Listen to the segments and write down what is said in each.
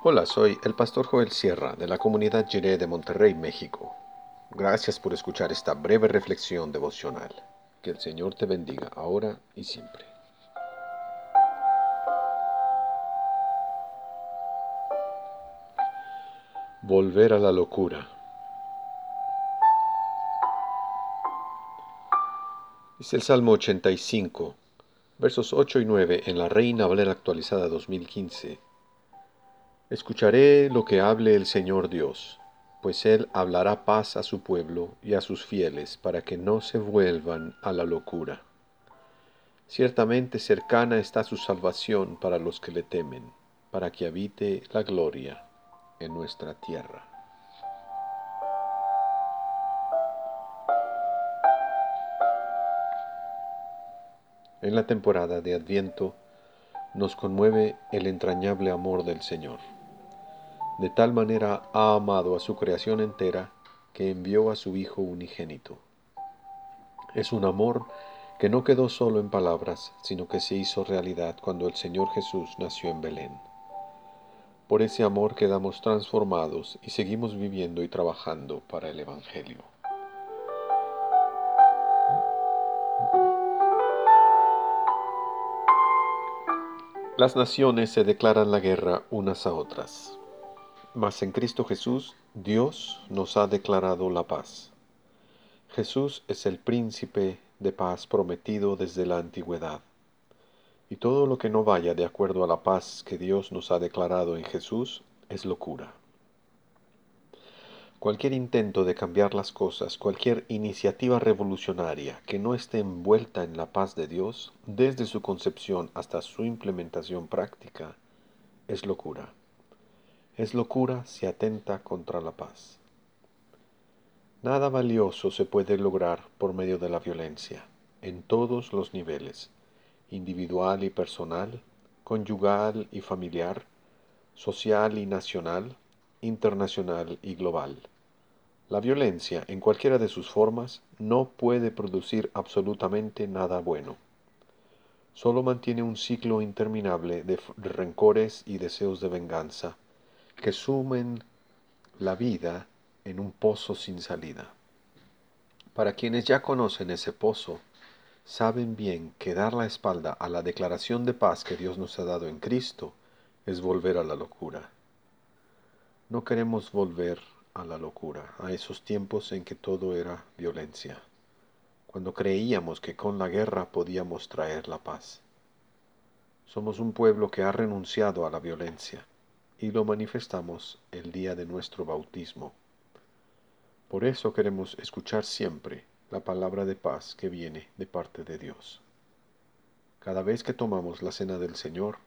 Hola, soy el pastor Joel Sierra de la comunidad Jiré de Monterrey, México. Gracias por escuchar esta breve reflexión devocional. Que el Señor te bendiga ahora y siempre. Volver a la locura. Es el Salmo 85, versos 8 y 9 en la Reina Valera actualizada 2015 Escucharé lo que hable el Señor Dios, pues Él hablará paz a su pueblo y a sus fieles para que no se vuelvan a la locura. Ciertamente cercana está su salvación para los que le temen, para que habite la gloria en nuestra tierra. En la temporada de Adviento nos conmueve el entrañable amor del Señor. De tal manera ha amado a su creación entera que envió a su Hijo unigénito. Es un amor que no quedó solo en palabras, sino que se hizo realidad cuando el Señor Jesús nació en Belén. Por ese amor quedamos transformados y seguimos viviendo y trabajando para el Evangelio. Las naciones se declaran la guerra unas a otras. Mas en Cristo Jesús Dios nos ha declarado la paz. Jesús es el príncipe de paz prometido desde la antigüedad. Y todo lo que no vaya de acuerdo a la paz que Dios nos ha declarado en Jesús es locura. Cualquier intento de cambiar las cosas, cualquier iniciativa revolucionaria que no esté envuelta en la paz de Dios, desde su concepción hasta su implementación práctica, es locura es locura si atenta contra la paz. Nada valioso se puede lograr por medio de la violencia, en todos los niveles, individual y personal, conyugal y familiar, social y nacional, internacional y global. La violencia, en cualquiera de sus formas, no puede producir absolutamente nada bueno. Solo mantiene un ciclo interminable de, rencores y deseos de venganza, que sumen la vida en un pozo sin salida. Para quienes ya conocen ese pozo, saben bien que dar la espalda a la declaración de paz que Dios nos ha dado en Cristo es volver a la locura. No queremos volver a la locura, a esos tiempos en que todo era violencia, cuando creíamos que con la guerra podíamos traer la paz. Somos un pueblo que ha renunciado a la violencia y lo manifestamos el día de nuestro bautismo. Por eso queremos escuchar siempre la palabra de paz que viene de parte de Dios. Cada vez que tomamos la cena del Señor,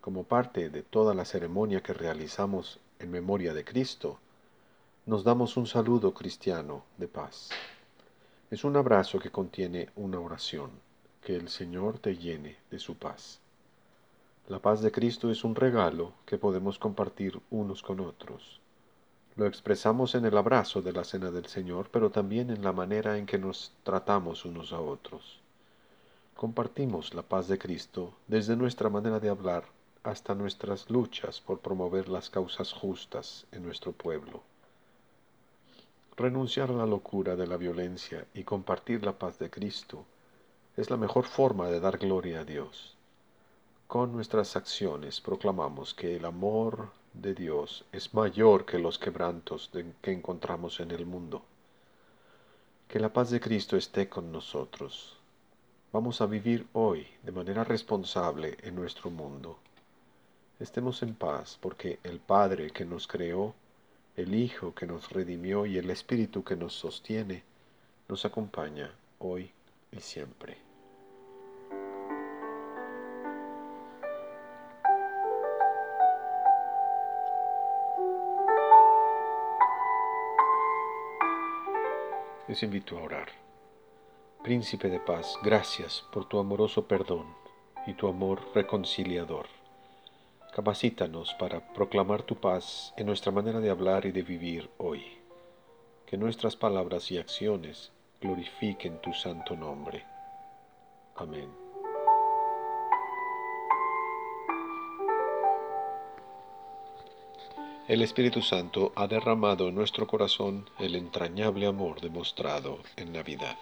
como parte de toda la ceremonia que realizamos en memoria de Cristo, nos damos un saludo cristiano de paz. Es un abrazo que contiene una oración, que el Señor te llene de su paz. La paz de Cristo es un regalo que podemos compartir unos con otros. Lo expresamos en el abrazo de la cena del Señor, pero también en la manera en que nos tratamos unos a otros. Compartimos la paz de Cristo desde nuestra manera de hablar hasta nuestras luchas por promover las causas justas en nuestro pueblo. Renunciar a la locura de la violencia y compartir la paz de Cristo es la mejor forma de dar gloria a Dios. Con nuestras acciones proclamamos que el amor de Dios es mayor que los quebrantos que encontramos en el mundo. Que la paz de Cristo esté con nosotros. Vamos a vivir hoy de manera responsable en nuestro mundo. Estemos en paz porque el Padre que nos creó, el Hijo que nos redimió y el Espíritu que nos sostiene, nos acompaña hoy y siempre. Les invito a orar. Príncipe de paz, gracias por tu amoroso perdón y tu amor reconciliador. Capacítanos para proclamar tu paz en nuestra manera de hablar y de vivir hoy. Que nuestras palabras y acciones glorifiquen tu santo nombre. Amén. El Espíritu Santo ha derramado en nuestro corazón el entrañable amor demostrado en Navidad.